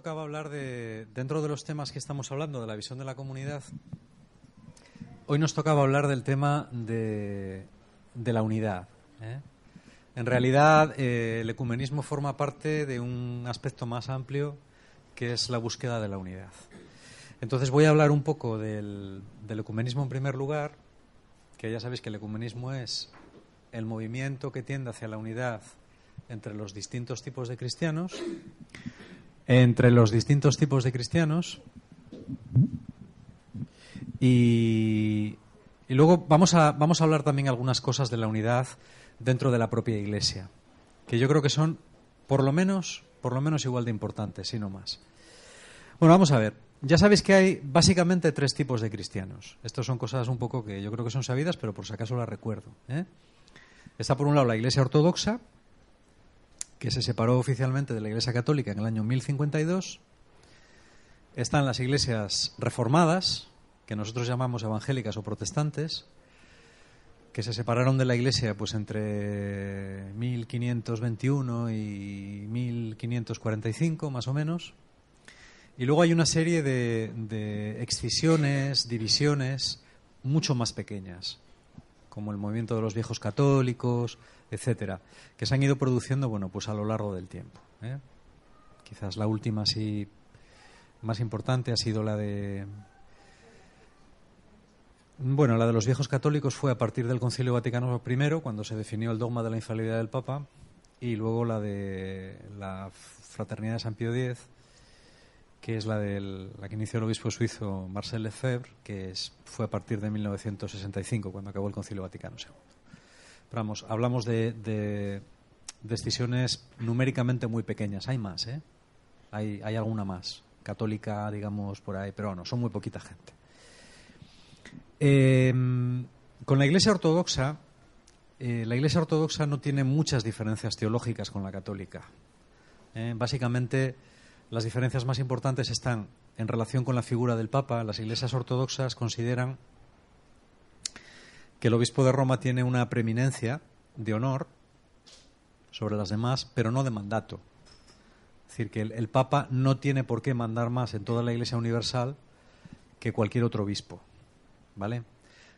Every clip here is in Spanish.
Tocaba hablar de, dentro de los temas que estamos hablando, de la visión de la comunidad, hoy nos tocaba hablar del tema de, de la unidad. ¿eh? En realidad, eh, el ecumenismo forma parte de un aspecto más amplio que es la búsqueda de la unidad. Entonces voy a hablar un poco del, del ecumenismo en primer lugar, que ya sabéis que el ecumenismo es el movimiento que tiende hacia la unidad entre los distintos tipos de cristianos, entre los distintos tipos de cristianos, y, y luego vamos a, vamos a hablar también algunas cosas de la unidad dentro de la propia Iglesia, que yo creo que son por lo menos, por lo menos igual de importantes, si no más. Bueno, vamos a ver. Ya sabéis que hay básicamente tres tipos de cristianos. Estas son cosas un poco que yo creo que son sabidas, pero por si acaso las recuerdo. ¿eh? Está por un lado la Iglesia Ortodoxa, que se separó oficialmente de la Iglesia Católica en el año 1052. Están las iglesias reformadas, que nosotros llamamos evangélicas o protestantes, que se separaron de la Iglesia pues entre 1521 y 1545 más o menos. Y luego hay una serie de, de excisiones, divisiones mucho más pequeñas, como el movimiento de los viejos católicos, etcétera, que se han ido produciendo bueno pues a lo largo del tiempo. ¿eh? Quizás la última sí más importante ha sido la de bueno, la de los viejos católicos fue a partir del Concilio Vaticano I, cuando se definió el dogma de la infalibilidad del Papa, y luego la de la Fraternidad de San Pío X, que es la, del, la que inició el obispo suizo Marcel Lefebvre, que fue a partir de 1965, cuando acabó el Concilio Vaticano II. Hablamos de, de decisiones numéricamente muy pequeñas. Hay más, ¿eh? Hay, hay alguna más, católica, digamos, por ahí, pero no, son muy poquita gente. Eh, con la Iglesia Ortodoxa, eh, la Iglesia Ortodoxa no tiene muchas diferencias teológicas con la católica. Eh, básicamente, las diferencias más importantes están en relación con la figura del Papa. Las iglesias ortodoxas consideran que el obispo de Roma tiene una preeminencia de honor sobre las demás, pero no de mandato. Es decir, que el, Papa no tiene por qué mandar más en toda la Iglesia universal que cualquier otro obispo. ¿vale?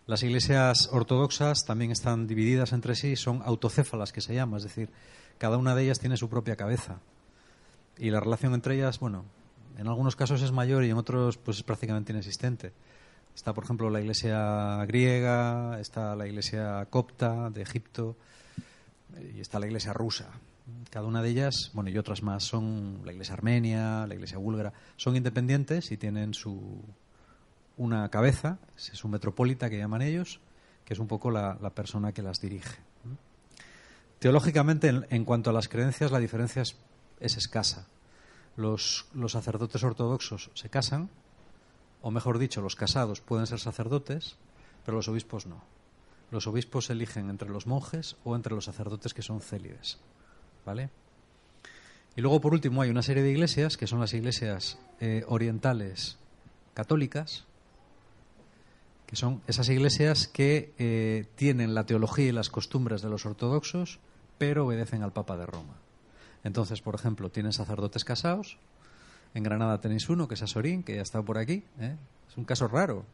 Las iglesias ortodoxas también están divididas entre sí, son autocéfalas que se llama, es decir, cada una de ellas tiene su propia cabeza. Y la relación entre ellas, bueno, en algunos casos es mayor y en otros pues es prácticamente inexistente. Está, por ejemplo, la iglesia griega, está la iglesia copta de Egipto y está la iglesia rusa. Cada una de ellas, bueno, y otras más, son la iglesia armenia, la iglesia búlgara, son independientes y tienen su, una cabeza, es un metropolita que llaman ellos, que es un poco la, la persona que las dirige. Teológicamente, en, en, cuanto a las creencias, la diferencia es, es escasa. Los, los, sacerdotes ortodoxos se casan, o mejor dicho, los casados pueden ser sacerdotes, pero los obispos no. Los obispos eligen entre los monjes o entre los sacerdotes que son célides. ¿Vale? Y luego, por último, hay una serie de iglesias, que son las iglesias eh, orientales católicas, que son esas iglesias que eh, tienen la teología y las costumbres de los ortodoxos, pero obedecen al Papa de Roma. Entonces, por ejemplo, tienen sacerdotes casados. En Granada tenéis uno, que es Asorín, que ya está por aquí. ¿eh? Es un caso raro.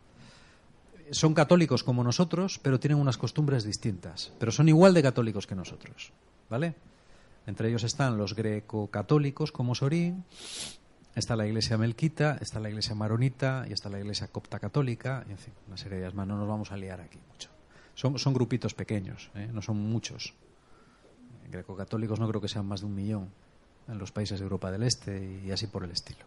Son católicos como nosotros, pero tienen unas costumbres distintas. Pero son igual de católicos que nosotros. ¿Vale? Entre ellos están los greco-católicos como Sorín, Está la iglesia melquita, está la iglesia maronita y está la iglesia copta católica, y en fin, una serie de ellas más. No nos vamos a liar aquí mucho. Son, son grupitos pequeños, ¿eh? no son muchos. Greco-católicos no creo que sean más de un millón en los países de Europa del Este y así por el estilo.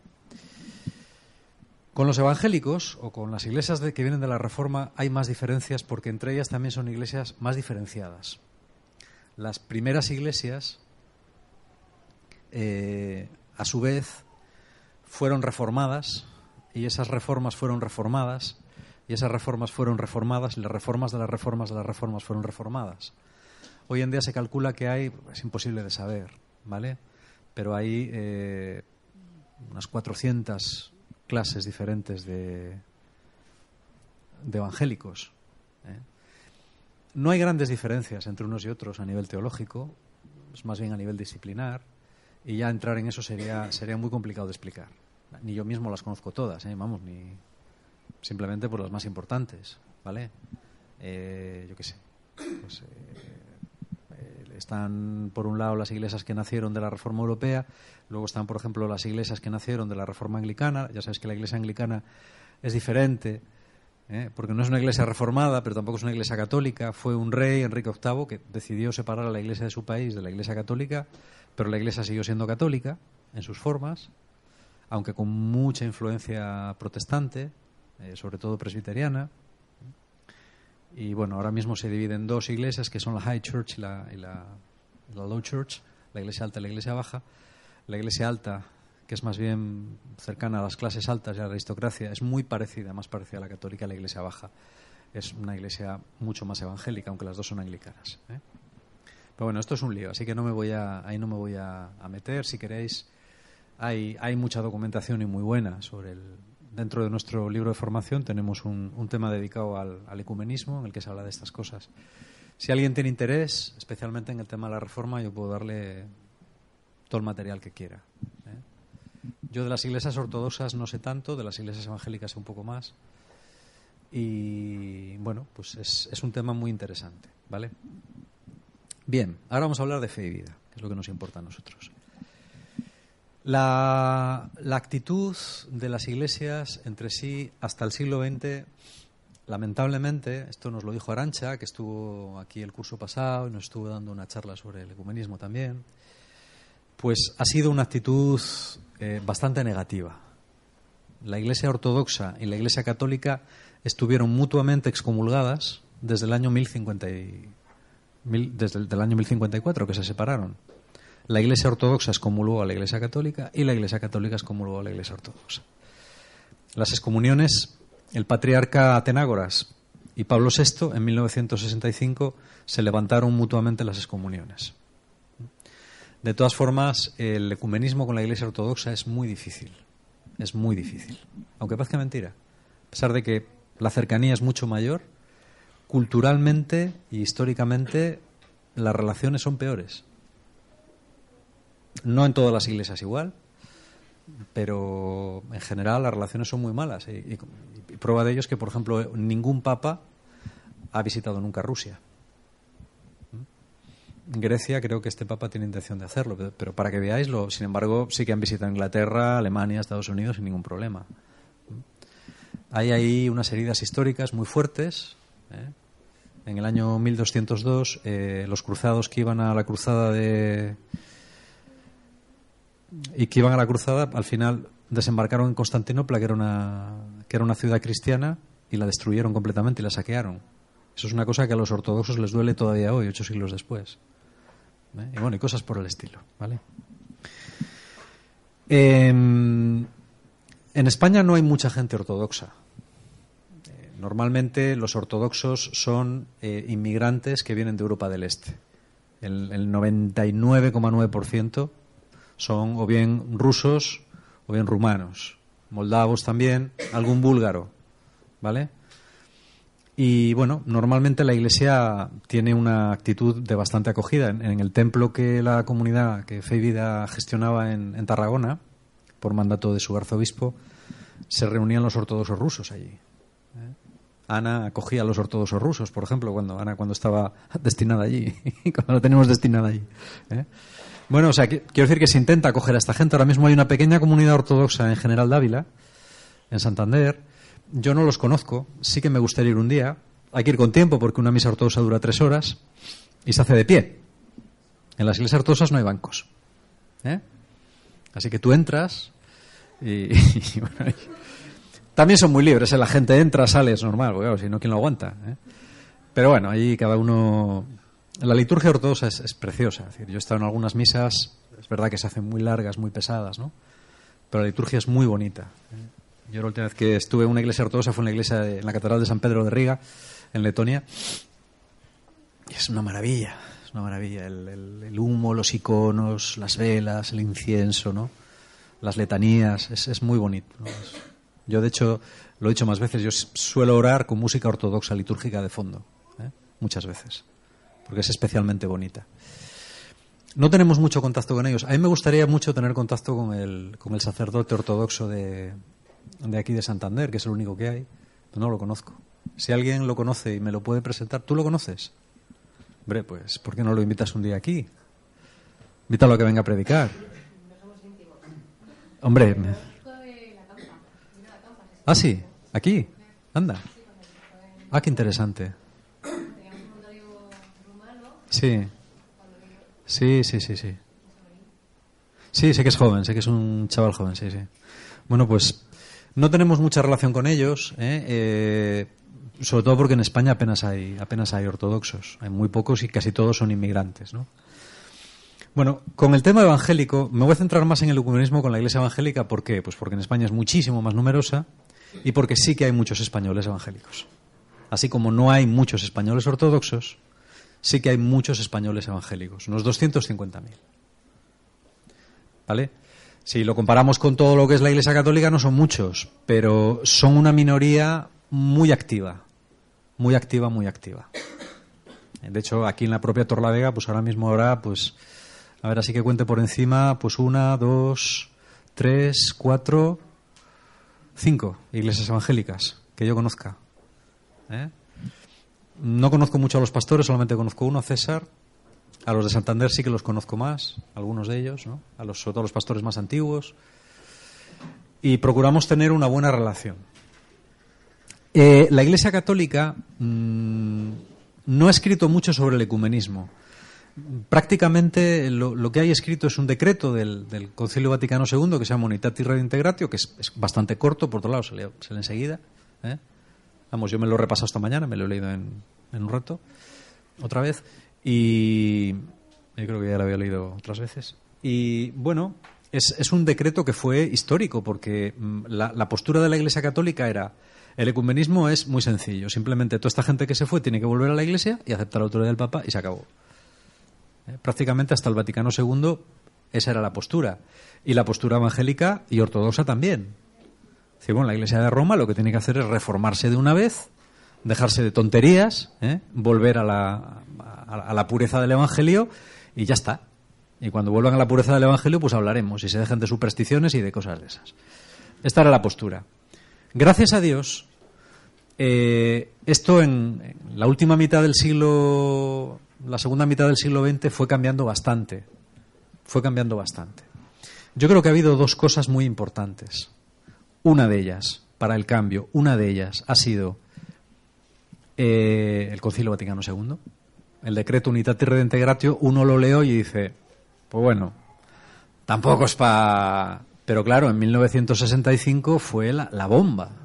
Con los evangélicos o con las iglesias que vienen de la Reforma hay más diferencias porque entre ellas también son iglesias más diferenciadas. Las primeras iglesias, eh, a su vez, fueron reformadas y esas reformas fueron reformadas y esas reformas fueron reformadas y las reformas de las reformas de las reformas fueron reformadas. Hoy en día se calcula que hay, es imposible de saber, ¿vale? Pero hay eh, unas 400 clases diferentes de, de evangélicos. ¿eh? No hay grandes diferencias entre unos y otros a nivel teológico, es más bien a nivel disciplinar, y ya entrar en eso sería, sería muy complicado de explicar. Ni yo mismo las conozco todas, ¿eh? vamos, ni simplemente por las más importantes, ¿vale? Eh, yo qué sé. Pues, eh, están, por un lado, las iglesias que nacieron de la Reforma Europea, luego están, por ejemplo, las iglesias que nacieron de la Reforma Anglicana. Ya sabes que la iglesia anglicana es diferente, porque no es una iglesia reformada, pero tampoco es una iglesia católica. Fue un rey, Enrique VIII, que decidió separar a la iglesia de su país de la iglesia católica, pero la iglesia siguió siendo católica en sus formas, aunque con mucha influencia protestante, eh, sobre todo presbiteriana. Y bueno, ahora mismo se divide en dos iglesias, que son la High Church y la, Low Church, la iglesia alta y la iglesia baja. La iglesia alta, que es más bien cercana a las clases altas y a la aristocracia, es muy parecida, más parecida a la católica, a la iglesia baja. Es una iglesia mucho más evangélica, aunque las dos son anglicanas. ¿eh? Pero bueno, esto es un lío, así que no me voy a, ahí no me voy a, a meter. Si queréis, hay, hay mucha documentación y muy buena sobre el, dentro de nuestro libro de formación tenemos un, tema dedicado al, ecumenismo en el que se habla de estas cosas. Si alguien tiene interés, especialmente en el tema de la reforma, yo puedo darle todo el material que quiera. ¿eh? Yo de las iglesias ortodoxas no sé tanto, de las iglesias evangélicas un poco más. Y bueno, pues es, es un tema muy interesante, ¿vale? Bien, ahora vamos a hablar de fe y vida, que es lo que nos importa a nosotros. La, actitud de las iglesias entre sí hasta el siglo XX, lamentablemente, esto nos lo dijo Arancha, que estuvo aquí el curso pasado y nos estuvo dando una charla sobre el ecumenismo también, pues ha sido una actitud eh, bastante negativa. La iglesia ortodoxa y la iglesia católica estuvieron mutuamente excomulgadas desde el año 1050 y, mil, desde el del año 1054, que se separaron. La Iglesia Ortodoxa excomulgó a la Iglesia Católica y la Iglesia Católica excomulgó a la Iglesia Ortodoxa. Las excomuniones, el patriarca Atenágoras y Pablo VI en 1965 se levantaron mutuamente las excomuniones. De todas formas, el ecumenismo con la Iglesia Ortodoxa es muy difícil. Es muy difícil. Aunque parezca mentira. A pesar de que la cercanía es mucho mayor, culturalmente y históricamente las relaciones son peores. No en todas las iglesias igual, pero en general las relaciones son muy malas. Y, prueba de ello es que, por ejemplo, ningún papa ha visitado nunca Rusia. En Grecia creo que este papa tiene intención de hacerlo, pero, para que veáislo, sin embargo, sí que han visitado Inglaterra, Alemania, Estados Unidos sin ningún problema. Hay ahí unas heridas históricas muy fuertes. ¿eh? En el año 1202, eh, los cruzados que iban a la cruzada de, y que iban a la cruzada, al final desembarcaron en Constantinopla, que era una, que era una ciudad cristiana, y la destruyeron completamente y la saquearon. Eso es una cosa que a los ortodoxos les duele todavía hoy, ocho siglos después. ¿Eh? Y bueno, y cosas por el estilo, ¿vale? Eh, en España no hay mucha gente ortodoxa. Eh, normalmente los ortodoxos son eh, inmigrantes que vienen de Europa del Este. El, el 99,9% son o bien rusos o bien rumanos, moldavos también, algún búlgaro, ¿vale? Y bueno, normalmente la Iglesia tiene una actitud de bastante acogida. En, el templo que la comunidad que Fe gestionaba en, Tarragona, por mandato de su arzobispo, se reunían los ortodoxos rusos allí. ¿eh? Ana acogía a los ortodoxos rusos, por ejemplo, cuando Ana cuando estaba destinada allí, cuando la tenemos destinada allí. ¿eh? Bueno, o sea, quiero decir que se intenta acoger a esta gente. Ahora mismo hay una pequeña comunidad ortodoxa en General Dávila, en Santander. Yo no los conozco, sí que me gustaría ir un día. Hay que ir con tiempo porque una misa ortodoxa dura tres horas y se hace de pie. En las iglesias ortodoxas no hay bancos. ¿eh? Así que tú entras y, También son muy libres, ¿eh? la gente entra, sale, es normal, claro, si no, ¿quién lo aguanta? ¿eh? Pero bueno, ahí cada uno... La liturgia ortodoxa es, preciosa. Yo he estado en algunas misas, es verdad que se hacen muy largas, muy pesadas, ¿no? Pero la liturgia es muy bonita. ¿eh? Yo la última vez que estuve en una iglesia ortodoxa fue en la iglesia en la Catedral de San Pedro de Riga, en Letonia. Y es una maravilla, es una maravilla. El, humo, los iconos, las velas, el incienso, ¿no? Las letanías, es, es muy bonito. yo, de hecho, lo he dicho más veces, yo suelo orar con música ortodoxa litúrgica de fondo, ¿eh? muchas veces, porque es especialmente bonita. No tenemos mucho contacto con ellos. A mí me gustaría mucho tener contacto con el, con el sacerdote ortodoxo de, de aquí de Santander, que es el único que hay. No lo conozco. Si alguien lo conoce y me lo puede presentar, ¿tú lo conoces? Hombre, pues, ¿por qué no lo invitas un día aquí? Invítalo a que venga a predicar. Hombre. Ah, sí, aquí. Anda. Ah, qué interesante. Sí. Sí, sí, sí, sí. Sí, sé que es joven, sé que es un chaval joven, sí, sí. Bueno, pues no tenemos mucha relación con ellos, ¿eh? Eh, sobre todo porque en España apenas hay, apenas hay ortodoxos. Hay muy pocos y casi todos son inmigrantes, ¿no? Bueno, con el tema evangélico, me voy a centrar más en el ecumenismo con la iglesia evangélica. ¿Por qué? Pues porque en España es muchísimo más numerosa y porque sí que hay muchos españoles evangélicos. Así como no hay muchos españoles ortodoxos, sí que hay muchos españoles evangélicos, unos 250.000. ¿Vale? Si lo comparamos con todo lo que es la Iglesia Católica, no son muchos, pero son una minoría muy activa. Muy activa, muy activa. De hecho, aquí en la propia Torlavega, pues ahora mismo habrá, pues, a ver, así que cuente por encima, pues una, dos, tres, cuatro, cinco iglesias evangélicas que yo conozca. ¿Eh? No conozco mucho a los pastores, solamente conozco uno, César. A los de Santander sí que los conozco más, algunos de ellos, ¿no? A los, sobre todo a los pastores más antiguos. Y procuramos tener una buena relación. Eh, la Iglesia Católica mm, no ha escrito mucho sobre el ecumenismo. Prácticamente lo, que hay escrito es un decreto del, del Concilio Vaticano II que se llama Unitatis Redintegratio, que es, es bastante corto, por otro lado se lee, se lee enseguida. ¿eh? Vamos, yo me lo he repasado esta mañana, me lo he leído en, un rato, otra vez, y yo creo que ya lo había leído otras veces. Y bueno, es, es un decreto que fue histórico, porque mm, la, la postura de la Iglesia Católica era, el ecumenismo es muy sencillo, simplemente toda esta gente que se fue tiene que volver a la Iglesia y aceptar la autoridad del Papa y se acabó. Eh, Prácticamente hasta el Vaticano II esa era la postura. Y la postura evangélica y ortodoxa también. Bueno, la Iglesia de Roma lo que tiene que hacer es reformarse de una vez, dejarse de tonterías, ¿eh? volver a la, a la pureza del Evangelio y ya está. Y cuando vuelvan a la pureza del Evangelio, pues hablaremos y se dejen de supersticiones y de cosas de esas. Esta era la postura. Gracias a Dios, eh, esto en, en la última mitad del siglo, la segunda mitad del siglo XX fue cambiando bastante. Fue cambiando bastante. Yo creo que ha habido dos cosas muy importantes. Una de ellas, para el cambio, una de ellas ha sido eh, el Concilio Vaticano II. El decreto Unitatis Redintegratio, uno lo leo y dice, pues bueno, tampoco es para... Pero claro, en 1965 fue la bomba.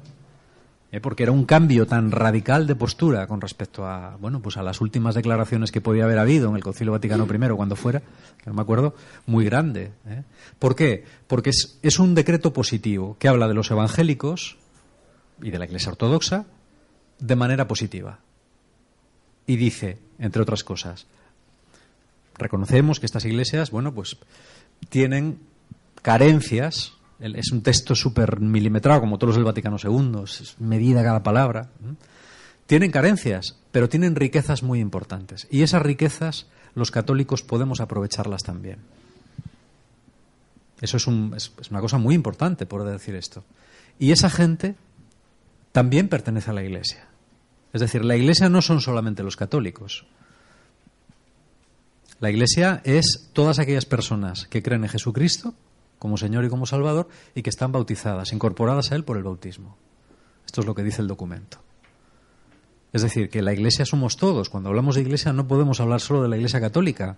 ¿Eh? Porque era un cambio tan radical de postura con respecto a, bueno, pues a las últimas declaraciones que podía haber habido en el Concilio Vaticano I, cuando fuera, que no me acuerdo, muy grande. ¿eh? ¿Por qué? Porque es, es un decreto positivo que habla de los evangélicos y de la Iglesia Ortodoxa de manera positiva. Y dice, entre otras cosas, reconocemos que estas iglesias, bueno, pues tienen carencias. Es un texto súper milimetrado, como todos los del Vaticano II, es medida cada palabra. Tienen carencias, pero tienen riquezas muy importantes. Y esas riquezas los católicos podemos aprovecharlas también. Eso es, un- es una cosa muy importante, por decir esto. Y esa gente también pertenece a la Iglesia. Es decir, la Iglesia no son solamente los católicos. La Iglesia es todas aquellas personas que creen en Jesucristo como Señor y como Salvador y que están bautizadas, incorporadas a Él por el bautismo. Esto es lo que dice el documento. Es decir, que la Iglesia somos todos. Cuando hablamos de Iglesia no podemos hablar solo de la Iglesia católica,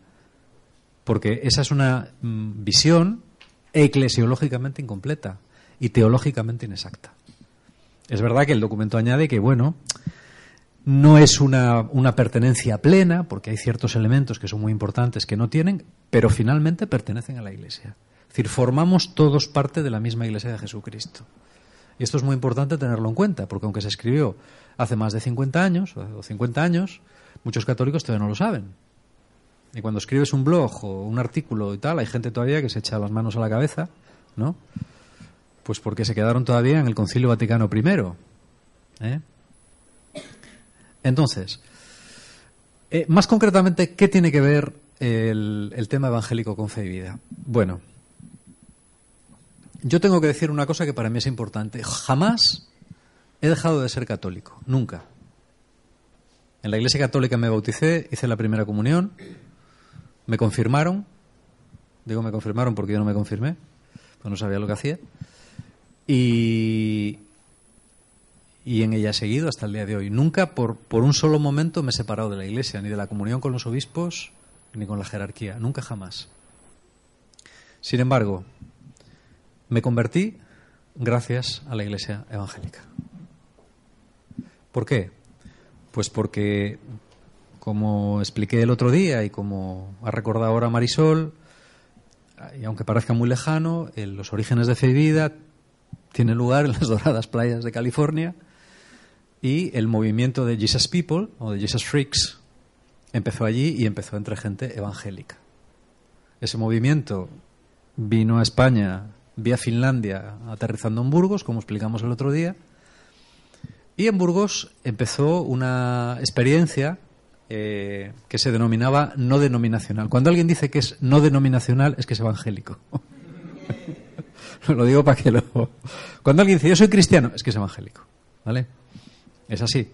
porque esa es una mm, visión eclesiológicamente incompleta y teológicamente inexacta. Es verdad que el documento añade que, bueno, no es una, una, pertenencia plena, porque hay ciertos elementos que son muy importantes que no tienen, pero finalmente pertenecen a la Iglesia. Es decir, formamos todos parte de la misma Iglesia de Jesucristo. Y esto es muy importante tenerlo en cuenta, porque aunque se escribió hace más de 50 años, o 50 años, muchos católicos todavía no lo saben. Y cuando escribes un blog o un artículo y tal, hay gente todavía que se echa las manos a la cabeza, ¿no? Pues porque se quedaron todavía en el Concilio Vaticano I. ¿eh? Entonces, eh, más concretamente, ¿qué tiene que ver el, el tema evangélico con fe y vida? Bueno, yo tengo que decir una cosa que para mí es importante. Jamás he dejado de ser católico, nunca. En la Iglesia Católica me bauticé, hice la primera comunión, me confirmaron, digo me confirmaron porque yo no me confirmé, pues no sabía lo que hacía, y, en ella he seguido hasta el día de hoy. Nunca por un solo momento me he separado de la Iglesia, ni de la comunión con los obispos, ni con la jerarquía, nunca jamás. Sin embargo, me convertí gracias a la Iglesia Evangélica. ¿Por qué? Pues porque, como expliqué el otro día y como ha recordado ahora Marisol, y aunque parezca muy lejano, los orígenes de fe vida tienen lugar en las doradas playas de California y el movimiento de Jesus People o de Jesus Freaks empezó allí y empezó entre gente evangélica. Ese movimiento vino a España vía Finlandia aterrizando en Burgos, como explicamos el otro día. Y en Burgos empezó una experiencia eh, que se denominaba no denominacional. Cuando alguien dice que es no denominacional, es que es evangélico. lo digo para que lo. Cuando alguien dice yo soy cristiano, es que es evangélico. ¿Vale? Es así.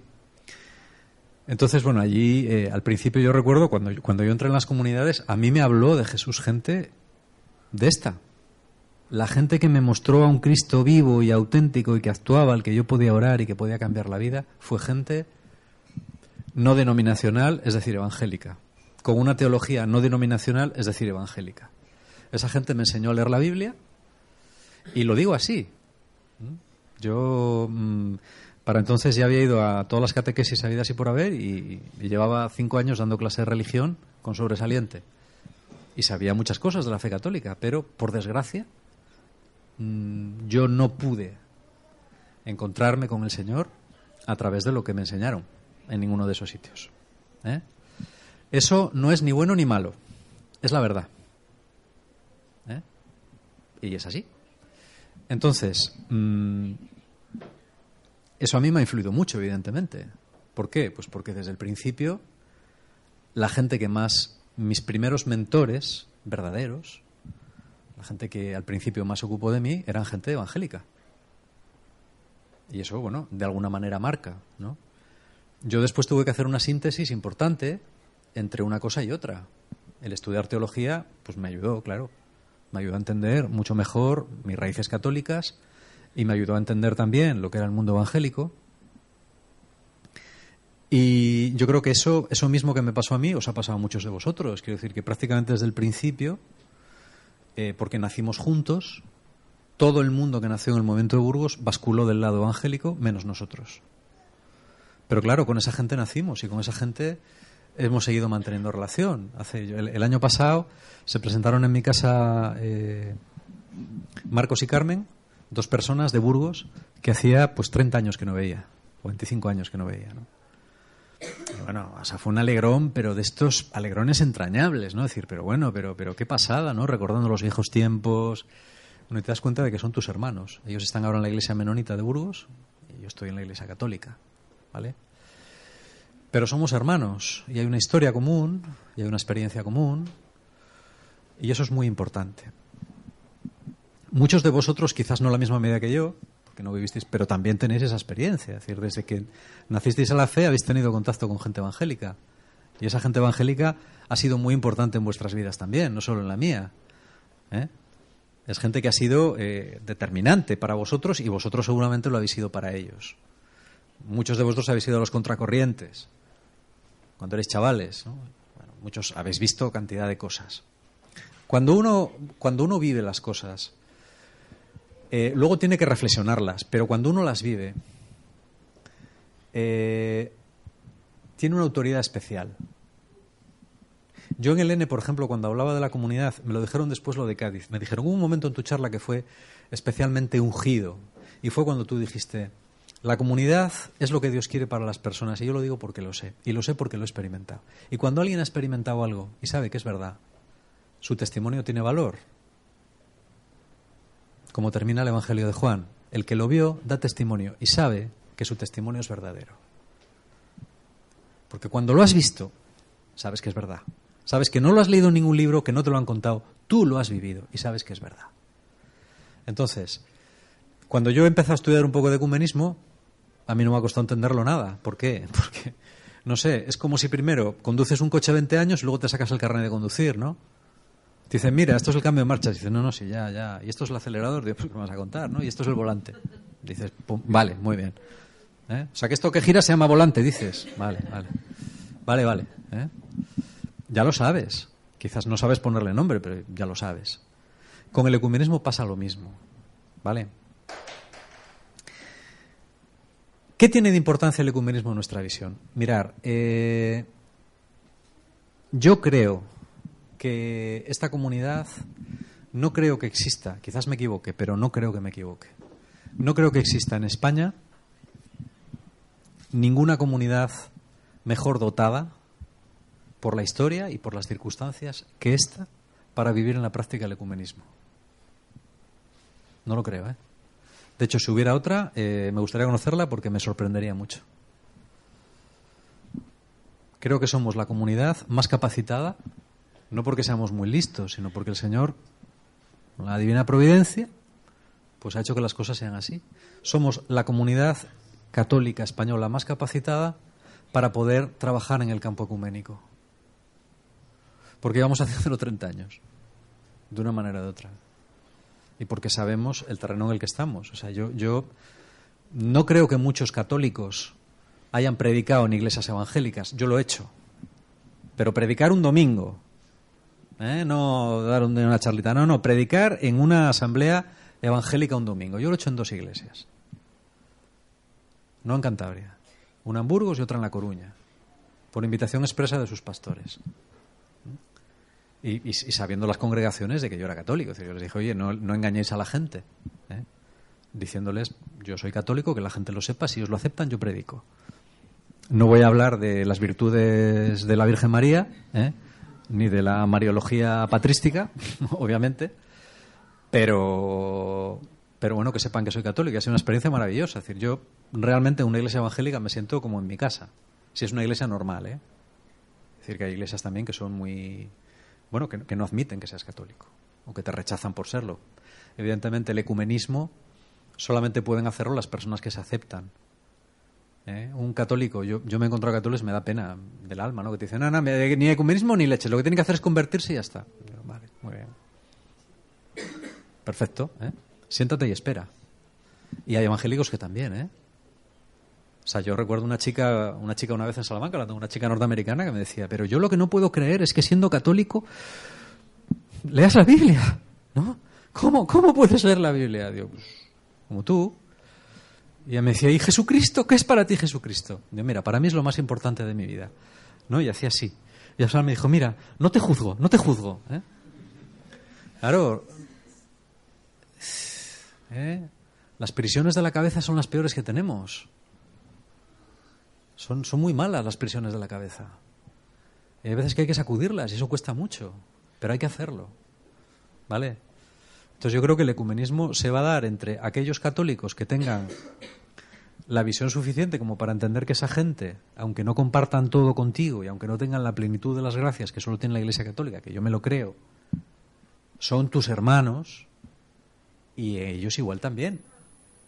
Entonces, bueno, allí eh, al principio yo recuerdo cuando, cuando yo entré en las comunidades, a mí me habló de Jesús gente de esta, la gente que me mostró a un Cristo vivo y auténtico y que actuaba, al que yo podía orar y que podía cambiar la vida, fue gente no denominacional, es decir, evangélica, con una teología no denominacional, es decir, evangélica. Esa gente me enseñó a leer la Biblia y lo digo así. Yo, mm, para entonces ya había ido a todas las catequesis habidas y por haber y, y llevaba cinco años dando clase de religión con sobresaliente. Y sabía muchas cosas de la fe católica, pero por desgracia Mm, yo no pude encontrarme con el Señor a través de lo que me enseñaron en ninguno de esos sitios. ¿eh? Eso no es ni bueno ni malo, es la verdad. ¿eh? Y es así. Entonces, mm, eso a mí me ha influido mucho, evidentemente. ¿Por qué? Pues porque desde el principio la gente que más, mis primeros mentores verdaderos, gente que al principio más ocupó de mí eran gente evangélica. Y eso, bueno, de alguna manera marca, ¿no? Yo después tuve que hacer una síntesis importante entre una cosa y otra. El estudiar teología, pues me ayudó, claro. Me ayudó a entender mucho mejor mis raíces católicas y me ayudó a entender también lo que era el mundo evangélico. Y yo creo que eso, eso mismo que me pasó a mí os ha pasado a muchos de vosotros. Quiero decir que prácticamente desde el principio eh, porque nacimos juntos, todo el mundo que nació en el momento de Burgos basculó del lado evangélico, menos nosotros. Pero claro, con esa gente nacimos y con esa gente hemos seguido manteniendo relación. Hace, el, año pasado se presentaron en mi casa eh, Marcos y Carmen, dos personas de Burgos que hacía pues 30 años que no veía, o 25 años que no veía. Bueno, o sea, fue un alegrón, pero de estos alegrones entrañables, ¿no? decir, pero bueno, pero, pero qué pasada, ¿no? Recordando los viejos tiempos. Bueno, y te das cuenta de que son tus hermanos. Ellos están ahora en la iglesia menonita de Burgos y yo estoy en la iglesia católica, ¿vale? Pero somos hermanos y hay una historia común y hay una experiencia común y eso es muy importante. Muchos de vosotros, quizás no la misma medida que yo, que no vivisteis, pero también tenéis esa experiencia. Es decir, desde que nacisteis a la fe habéis tenido contacto con gente evangélica. Y esa gente evangélica ha sido muy importante en vuestras vidas también, no solo en la mía. ¿eh? Es gente que ha sido eh, determinante para vosotros y vosotros seguramente lo habéis sido para ellos. Muchos de vosotros habéis sido los contracorrientes cuando eres chavales. muchos habéis visto cantidad de cosas. Cuando uno, cuando uno vive las cosas, eh, luego tiene que reflexionarlas, pero cuando uno las vive, eh, tiene una autoridad especial. Yo en el N, por ejemplo, cuando hablaba de la comunidad, me lo dijeron después lo de Cádiz. Me dijeron, hubo un momento en tu charla que fue especialmente ungido. Y fue cuando tú dijiste, la comunidad es lo que Dios quiere para las personas. Y yo lo digo porque lo sé. Y lo sé porque lo he experimentado. Y cuando alguien ha experimentado algo y sabe que es verdad, su testimonio tiene valor. Como termina el Evangelio de Juan. El que lo vio da testimonio y sabe que su testimonio es verdadero. Porque cuando lo has visto, sabes que es verdad. Sabes que no lo has leído en ningún libro, que no te lo han contado, tú lo has vivido y sabes que es verdad. Entonces, cuando yo empecé a estudiar un poco de ecumenismo, a mí no me ha costado entenderlo nada. ¿Por qué? Porque, no sé, es como si primero conduces un coche 20 años y luego te sacas el carnet de conducir, ¿no? Te dicen, mira, esto es el cambio de marcha. Dices, no, no, sí, ya, ya. Y esto es el acelerador. Dices, pues, ¿qué me vas a contar, no? Y esto es el volante. Dices, vale, muy bien. ¿Eh? O sea, que esto que gira se llama volante, dices. Vale, vale. Vale, vale. ¿eh? Ya lo sabes. Quizás no sabes ponerle nombre, pero ya lo sabes. Con el ecumenismo pasa lo mismo. ¿Vale? ¿Qué tiene de importancia el ecumenismo en nuestra visión? Mirar, eh, yo creo que esta comunidad no creo que exista, quizás me equivoque, pero no creo que me equivoque. No creo que exista en España ninguna comunidad mejor dotada por la historia y por las circunstancias que esta para vivir en la práctica del ecumenismo. No lo creo, ¿eh? De hecho, si hubiera otra, eh, me gustaría conocerla porque me sorprendería mucho. Creo que somos la comunidad más capacitada, no porque seamos muy listos, sino porque el Señor, la divina providencia, pues ha hecho que las cosas sean así. Somos la comunidad católica española más capacitada para poder trabajar en el campo ecuménico. Porque llevamos haciéndolo 30 años, de una manera o de otra. Y porque sabemos el terreno en el que estamos. O sea, yo, yo no creo que muchos católicos hayan predicado en iglesias evangélicas. Yo lo he hecho. Pero predicar un domingo, ¿eh? no dar una charlita, no, no, predicar en una asamblea evangélica un domingo. Yo lo he hecho en dos iglesias. No en Cantabria. Una en Burgos y otra en La Coruña. Por invitación expresa de sus pastores y, sabiendo las congregaciones de que yo era católico. yo les dije, oye, no, engañéis a la gente, ¿eh? diciéndoles, yo soy católico, que la gente lo sepa, si os lo aceptan, yo predico. No voy a hablar de las virtudes de la Virgen María, ¿eh? Ni de la mariología patrística, obviamente, pero, pero bueno, que sepan que soy católico. Ha sido una experiencia maravillosa. Es decir, yo realmente en una iglesia evangélica me siento como en mi casa, si es una iglesia normal. ¿eh? Es decir, que hay iglesias también que son muy bueno, que, no admiten que seas católico o que te rechazan por serlo. Evidentemente, el ecumenismo solamente pueden hacerlo las personas que se aceptan. ¿Eh? Un católico, yo, yo me he encontrado católicos, me da pena del alma, ¿no? Que te dicen, no, no, ni ecumenismo ni leche, lo que tienen que hacer es convertirse y ya está. vale, muy bien. Perfecto, ¿eh? Siéntate y espera. Y hay evangélicos que también, ¿eh? O sea, yo recuerdo una chica, una chica una vez en Salamanca, una chica norteamericana que me decía, pero yo lo que no puedo creer es que siendo católico leas la Biblia, ¿no? ¿Cómo, cómo puedes leer la Biblia? Dios, pues, como tú. Y ella me decía, ¿y Jesucristo? ¿Qué es para ti Jesucristo? Yo, mira, para mí es lo más importante de mi vida. ¿No? Y hacía así. Y al me dijo, mira, no te juzgo, no te juzgo. ¿eh? Claro, ¿eh? las prisiones de la cabeza son las peores que tenemos. Son, son muy malas las prisiones de la cabeza. Y hay veces que hay que sacudirlas y eso cuesta mucho, pero hay que hacerlo. ¿Vale? Entonces yo creo que el ecumenismo se va a dar entre aquellos católicos que tengan la visión suficiente como para entender que esa gente, aunque no compartan todo contigo y aunque no tengan la plenitud de las gracias que solo tiene la Iglesia Católica, que yo me lo creo, son tus hermanos y ellos igual también.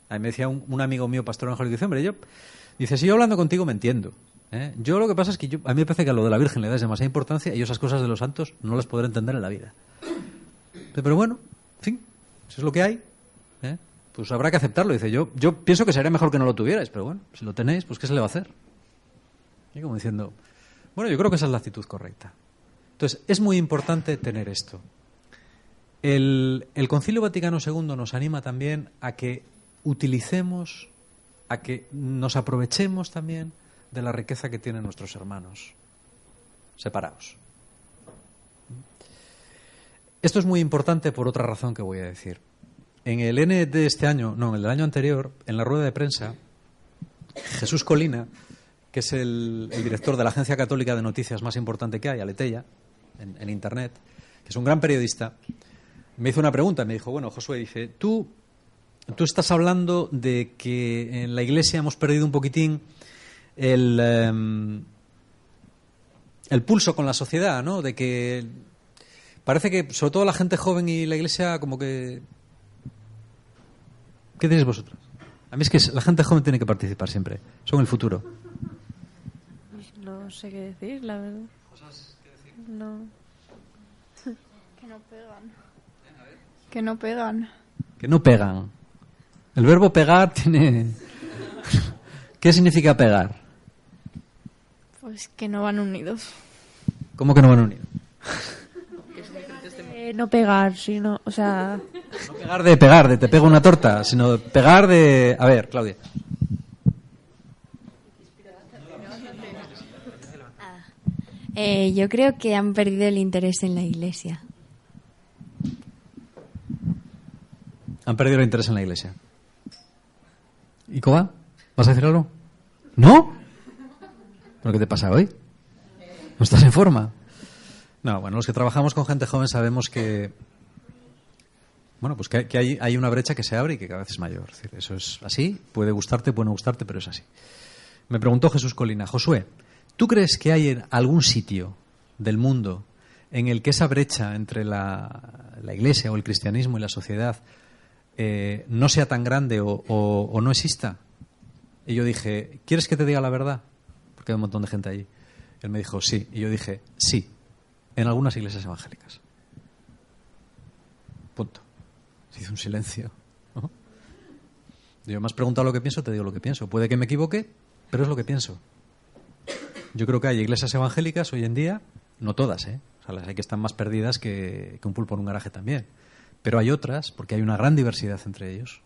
A mí me decía un, amigo mío, pastor evangélico, dice, hombre, yo Dice, si yo hablando contigo me entiendo. ¿eh? Yo lo que pasa es que a mí me parece que a lo de la Virgen le das demasiada importancia y esas cosas de los santos no las podré entender en la vida. Pero bueno, en fin, eso es lo que hay. ¿eh? Pues habrá que aceptarlo. Dice, yo, yo pienso que sería mejor que no lo tuvierais, pero bueno, si lo tenéis, pues ¿qué se le va a hacer? Y como diciendo, bueno, yo creo que esa es la actitud correcta. Entonces, es muy importante tener esto. El, el Concilio Vaticano II nos anima también a que utilicemos a que nos aprovechemos también de la riqueza que tienen nuestros hermanos separados. Esto es muy importante por otra razón que voy a decir. En el N de este año, no, en el del año anterior, en la rueda de prensa, Jesús Colina, que es el, director de la agencia católica de noticias más importante que hay, Aleteya, en, en Internet, que es un gran periodista, me hizo una pregunta. Me dijo, bueno, Josué, dice, tú, tú estás hablando de que en la iglesia hemos perdido un poquitín el, em, el pulso con la sociedad, ¿no? De que parece que, sobre todo la gente joven y la iglesia, como que... ¿Qué tenéis vosotros? A mí es que la gente joven tiene que participar siempre. Son el futuro. No sé qué decir, la verdad. ¿Cosas que decir? No. que no pegan. Que no pegan. Que no pegan. El verbo pegar tiene... ¿Qué significa pegar? Pues que no van unidos. ¿Cómo que no van unidos? No pegar, sino, o sea... No pegar de pegar, de te pego una torta, sino pegar de... A ver, Claudia. Eh, yo creo que han perdido el interés en la iglesia. Han perdido el interés en la iglesia. ¿Y Coba? ¿Vas a decir algo? ¿No? ¿Pero qué te pasa hoy? ¿No estás en forma? No, bueno, los que trabajamos con gente joven sabemos que. Bueno, pues que, hay, una brecha que se abre y que cada vez es mayor. Eso es así, puede gustarte, puede no gustarte, pero es así. Me preguntó Jesús Colina, Josué, ¿tú crees que hay en algún sitio del mundo en el que esa brecha entre la, iglesia o el cristianismo y la sociedad eh, no sea tan grande o, no exista. Y yo dije, ¿quieres que te diga la verdad? Porque hay un montón de gente allí. Él me dijo, sí. Y yo dije, sí, en algunas iglesias evangélicas. Punto. Se hizo un silencio. Yo me has preguntado lo que pienso, te digo lo que pienso. Puede que me equivoque, pero es lo que pienso. Yo creo que hay iglesias evangélicas hoy en día, no todas, ¿eh? O sea, las hay que están más perdidas que, un pulpo en un garaje también pero hay otras, porque hay una gran diversidad entre ellos.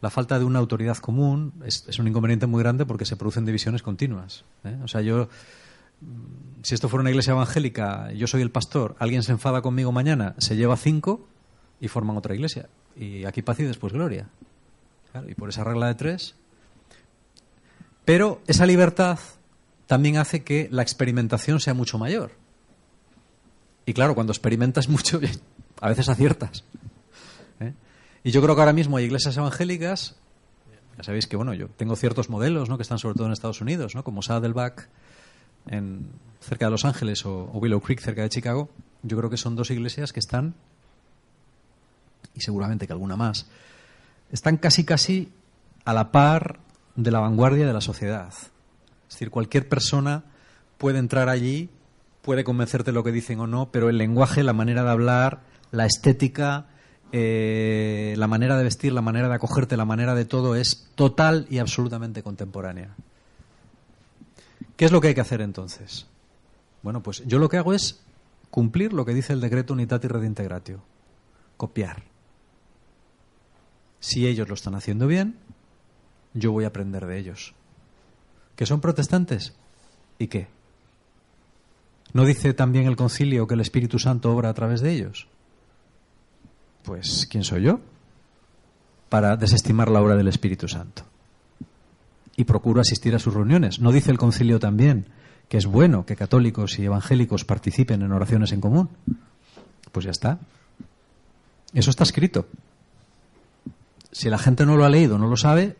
La falta de una autoridad común es, un inconveniente muy grande porque se producen divisiones continuas. ¿eh? O sea, yo, si esto fuera una iglesia evangélica, yo soy el pastor, alguien se enfada conmigo mañana, se lleva cinco y forman otra iglesia. Y aquí paz y después gloria. y por esa regla de tres. Pero esa libertad también hace que la experimentación sea mucho mayor. Y claro, cuando experimentas mucho, a veces aciertas. ¿eh? Y yo creo que ahora mismo hay iglesias evangélicas, ya sabéis que bueno, yo tengo ciertos modelos ¿no? que están sobre todo en Estados Unidos, ¿no? como Saddleback en, cerca de Los Ángeles o, Willow Creek cerca de Chicago. Yo creo que son dos iglesias que están, y seguramente que alguna más, están casi casi a la par de la vanguardia de la sociedad. Es decir, cualquier persona puede entrar allí, puede convencerte lo que dicen o no, pero el lenguaje, la manera de hablar, la estética, eh, la manera de vestir, la manera de acogerte, la manera de todo es total y absolutamente contemporánea. ¿Qué es lo que hay que hacer entonces? Bueno, pues yo lo que hago es cumplir lo que dice el decreto Unitatis Redintegratio, copiar. Si ellos lo están haciendo bien, yo voy a aprender de ellos. ¿Que son protestantes? ¿Y qué? ¿No dice también el concilio que el Espíritu Santo obra a través de ellos? Pues, ¿quién soy yo? Para desestimar la obra del Espíritu Santo. Y procuro asistir a sus reuniones. ¿No dice el concilio también que es bueno que católicos y evangélicos participen en oraciones en común? Pues ya está. Eso está escrito. Si la gente no lo ha leído, no lo sabe,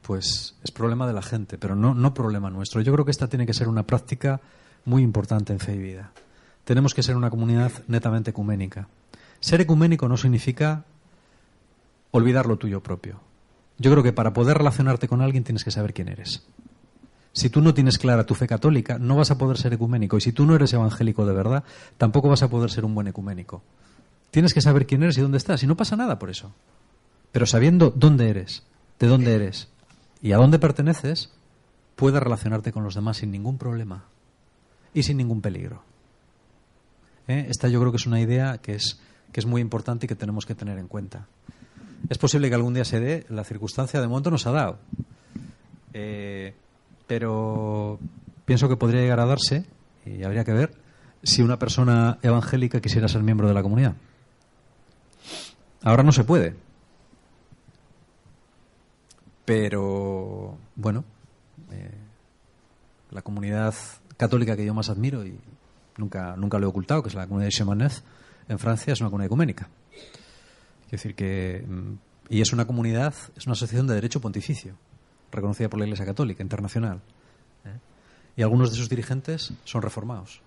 pues es problema de la gente, pero no, no problema nuestro. Yo creo que esta tiene que ser una práctica muy importante en fe y vida. Tenemos que ser una comunidad netamente ecuménica. Ser ecuménico no significa olvidar lo tuyo propio. Yo creo que para poder relacionarte con alguien tienes que saber quién eres. Si tú no tienes clara tu fe católica, no vas a poder ser ecuménico. Y si tú no eres evangélico de verdad, tampoco vas a poder ser un buen ecuménico. Tienes que saber quién eres y dónde estás. Y no pasa nada por eso. Pero sabiendo dónde eres, de dónde eres y a dónde perteneces, puedes relacionarte con los demás sin ningún problema y sin ningún peligro. ¿Eh? Esta yo creo que es una idea que es que es muy importante y que tenemos que tener en cuenta. Es posible que algún día se dé, la circunstancia de momento nos ha dado. Eh, pero pienso que podría llegar a darse, y habría que ver, si una persona evangélica quisiera ser miembro de la comunidad. Ahora no se puede. Pero, bueno, eh, la comunidad católica que yo más admiro y nunca, nunca lo he ocultado, que es la comunidad de Chemonez, en Francia, es una comunidad ecuménica. Es decir, que. mm, Y es una comunidad, es una asociación de derecho pontificio, reconocida por la Iglesia Católica Internacional. ¿eh? Y algunos de sus dirigentes son reformados.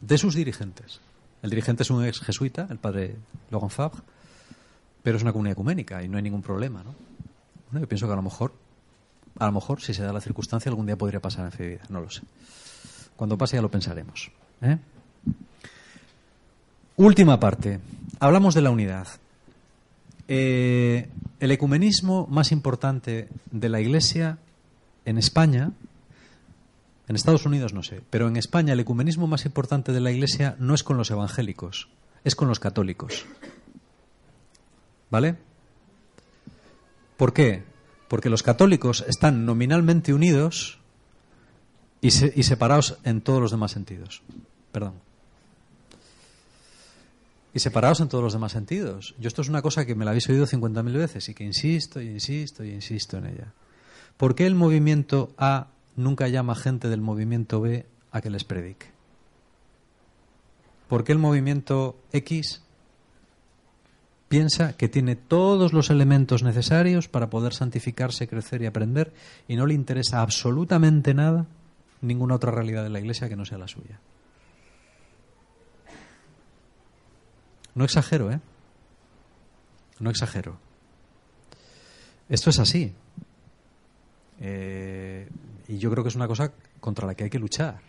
De sus dirigentes. El dirigente es un ex jesuita, el padre Logan Fabre, pero es una comunidad ecuménica y no hay ningún problema, ¿no? Bueno, yo pienso que a lo mejor, a lo mejor, si se da la circunstancia, algún día podría pasar en fe vida, no lo sé. Cuando pase ya lo pensaremos. ¿eh? Última parte. Hablamos de la unidad. Eh, el ecumenismo más importante de la Iglesia en España, en Estados Unidos no sé, pero en España el ecumenismo más importante de la Iglesia no es con los evangélicos, es con los católicos. ¿Vale? ¿Por qué? Porque los católicos están nominalmente unidos y, y separados en todos los demás sentidos. Perdón. Y separados en todos los demás sentidos. Yo esto es una cosa que me la habéis oído 50.000 veces y que insisto y insisto y insisto en ella. ¿Por qué el movimiento A nunca llama gente del movimiento B a que les predique? ¿Por qué el movimiento X piensa que tiene todos los elementos necesarios para poder santificarse, crecer y aprender y no le interesa absolutamente nada ninguna otra realidad de la Iglesia que no sea la suya? No exagero, ¿eh? No exagero. Esto es así. Eh, y yo creo que es una cosa contra la que hay que luchar.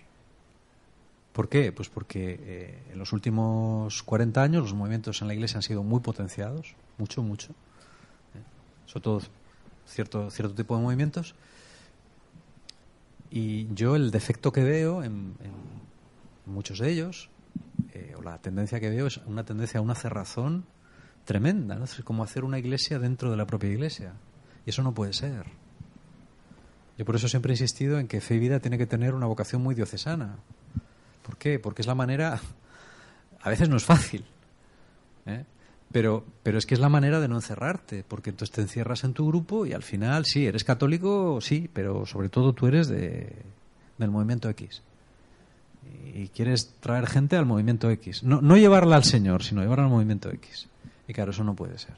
¿Por qué? Pues porque eh, en los últimos 40 años los movimientos en la Iglesia han sido muy potenciados, mucho, mucho. ¿eh? Sobre todo cierto, cierto tipo de movimientos. Y yo el defecto que veo en, en muchos de ellos, la tendencia que veo es una tendencia a una cerrazón tremenda. Es como hacer una iglesia dentro de la propia iglesia. Y eso no puede ser. Yo por eso siempre he insistido en que fe y vida tiene que tener una vocación muy diocesana. ¿Por qué? Porque es la manera, a veces no es fácil, ¿eh? pero, pero es que es la manera de no encerrarte, porque entonces te encierras en tu grupo y al final, sí, eres católico, sí, pero sobre todo tú eres de, del movimiento X. Y quieres traer gente al movimiento X. No, no llevarla al Señor, sino llevarla al movimiento X. Y claro, eso no puede ser.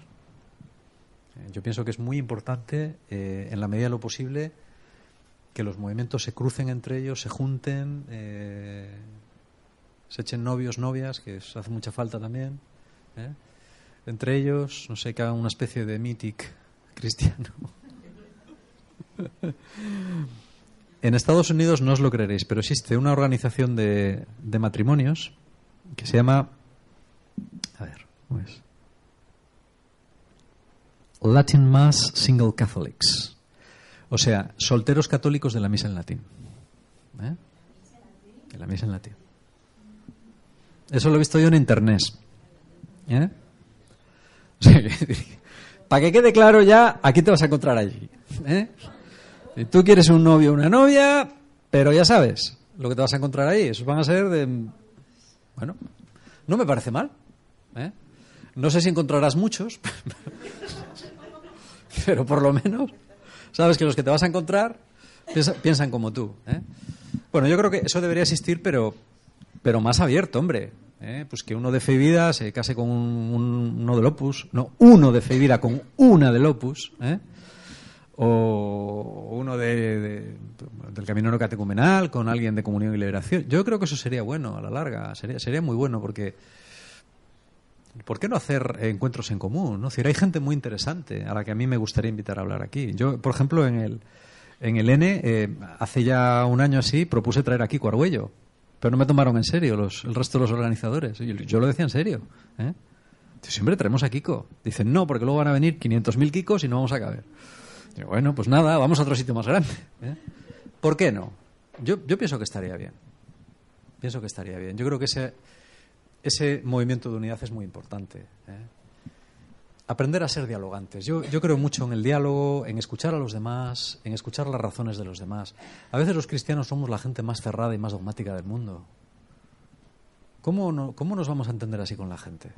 Eh, Yo pienso que es muy importante, eh, en la medida de lo posible, que los movimientos se crucen entre ellos, se junten, eh, se echen novios, novias, que eso hace mucha falta también. Entre ellos, no sé, que hagan una especie de mític cristiano. en Estados Unidos no os lo creeréis, pero existe una organización de, de matrimonios que se llama. A ver, ¿cómo es? Latin Mass Single Catholics. O sea, solteros católicos de la misa en latín. ¿Eh? De la misa en latín. Eso lo he visto yo en internet. ¿Eh? Para que quede claro ya, aquí te vas a encontrar allí. ¿eh? Si tú quieres un novio o una novia, pero ya sabes lo que te vas a encontrar ahí. Esos van a ser de... Bueno, no me parece mal. ¿eh? No sé si encontrarás muchos, pero por lo menos sabes que los que te vas a encontrar piensa- piensan como tú. ¿eh? Bueno, yo creo que eso debería existir, pero, pero más abierto, hombre. ¿eh? Pues que uno de fe y vida se case con un- uno del Opus, no, uno de fe y vida con una del Opus, ¿eh? O uno de, de- del Camino Catecumenal con alguien de Comunión y Liberación. Yo creo que eso sería bueno a la larga, sería, muy bueno porque ¿Por qué no hacer encuentros en común? ¿no? Es hay gente muy interesante a la que a mí me gustaría invitar a hablar aquí. Yo, por ejemplo, en el, en el N, eh, hace ya un año así, propuse traer aquí Arguello, pero no me tomaron en serio los, el resto de los organizadores. Yo, lo decía en serio. ¿eh? Siempre traemos a Kiko. Dicen, no, porque luego van a venir 500.000 Kikos y no vamos a caber. Bueno, pues nada, vamos a otro sitio más grande. ¿eh? ¿Por qué no? Yo, yo pienso que estaría bien. Pienso que estaría bien. Yo creo que ese, ese movimiento de unidad es muy importante. ¿eh? aprender a ser dialogantes. Yo, yo creo mucho en el diálogo, en escuchar a los demás, en escuchar las razones de los demás. A veces los cristianos somos la gente más cerrada y más dogmática del mundo. ¿Cómo, no- cómo nos vamos a entender así con la gente?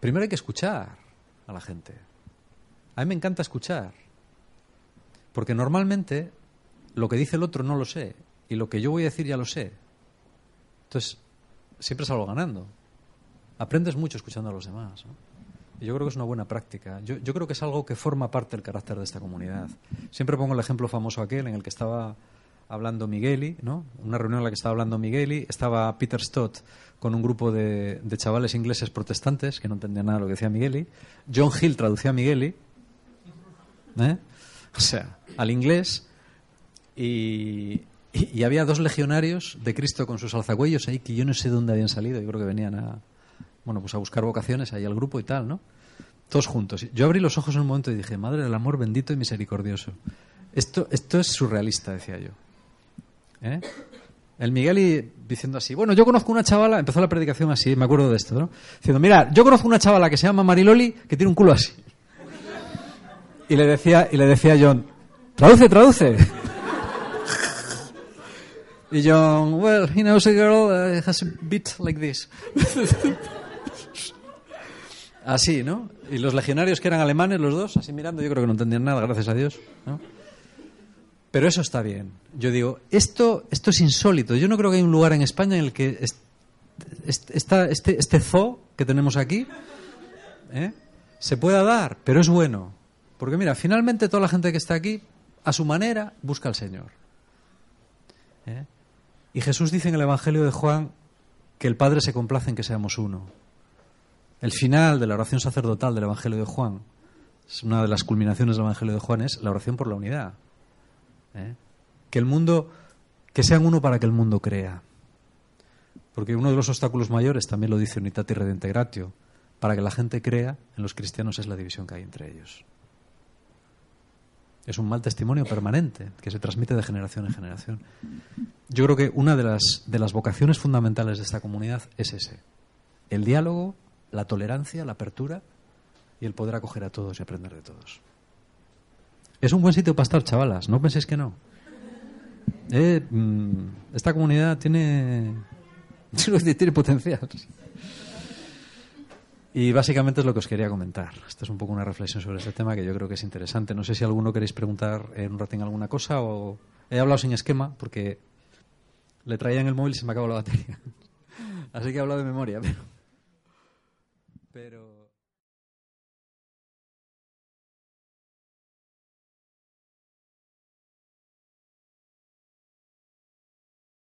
Primero hay que escuchar a la gente. A mí me encanta escuchar. Porque normalmente lo que dice el otro no lo sé. Y lo que yo voy a decir ya lo sé. Entonces, siempre salgo ganando. Aprendes mucho escuchando a los demás. Y yo creo que es una buena práctica. Yo, yo creo que es algo que forma parte del carácter de esta comunidad. Siempre pongo el ejemplo famoso aquel en el que estaba hablando Migueli, ¿no? Una reunión en la que estaba hablando Migueli, estaba Peter Stott con un grupo de, de chavales ingleses protestantes que no entendían nada de lo que decía Migueli. John Hill traducía a Migueli, ¿eh? o sea, al inglés, y, y- y había dos legionarios de Cristo con sus alzacuellos ahí que yo no sé de dónde habían salido, yo creo que venían a, bueno, pues a buscar vocaciones ahí al grupo y tal, ¿no? Todos juntos. Yo abrí los ojos en un momento y dije, madre del amor bendito y misericordioso. Esto, esto es surrealista, decía yo. ¿Eh? El Miguel diciendo así, bueno, yo conozco una chavala, empezó la predicación así, me acuerdo de esto, ¿no? Diciendo, mira, yo conozco una chavala que se llama Mariloli que tiene un culo así. Y le decía, y le decía a John, traduce, traduce. Y John, well, he knows a girl uh, has a bit like this. Así, ¿no? Y los legionarios que eran alemanes, los dos, así mirando, yo creo que no entendían nada, gracias a Dios. ¿no? Pero eso está bien. Yo digo, esto, esto es insólito. Yo no creo que hay un lugar en España en el que est- est- esta- este, este zoo que tenemos aquí ¿eh? se pueda dar, pero es bueno. Porque mira, finalmente toda la gente que está aquí, a su manera, busca al Señor. ¿eh? Y Jesús dice en el Evangelio de Juan que el Padre se complace en que seamos uno. El final de la oración sacerdotal del Evangelio de Juan, es una de las culminaciones del Evangelio de Juan, es la oración por la unidad. ¿eh? Que el mundo, que sean uno para que el mundo crea. Porque uno de los obstáculos mayores, también lo dice Unitati Redintegratio, para que la gente crea en los cristianos es la división que hay entre ellos. Es un mal testimonio permanente que se transmite de generación en generación. Yo creo que una de las, de las vocaciones fundamentales de esta comunidad es ese. El diálogo, la tolerancia, la apertura y el poder acoger a todos y aprender de todos. Es un buen sitio para estar, chavalas, no penséis que no. Eh, mm, esta comunidad tiene, tiene potencial. Y básicamente es lo que os quería comentar. Esta es un poco una reflexión sobre este tema que yo creo que es interesante. No sé si alguno queréis preguntar en un ratín alguna cosa o he hablado sin esquema porque le traía en el móvil y se me acabó la batería. Así que he hablado de memoria, pero... pero...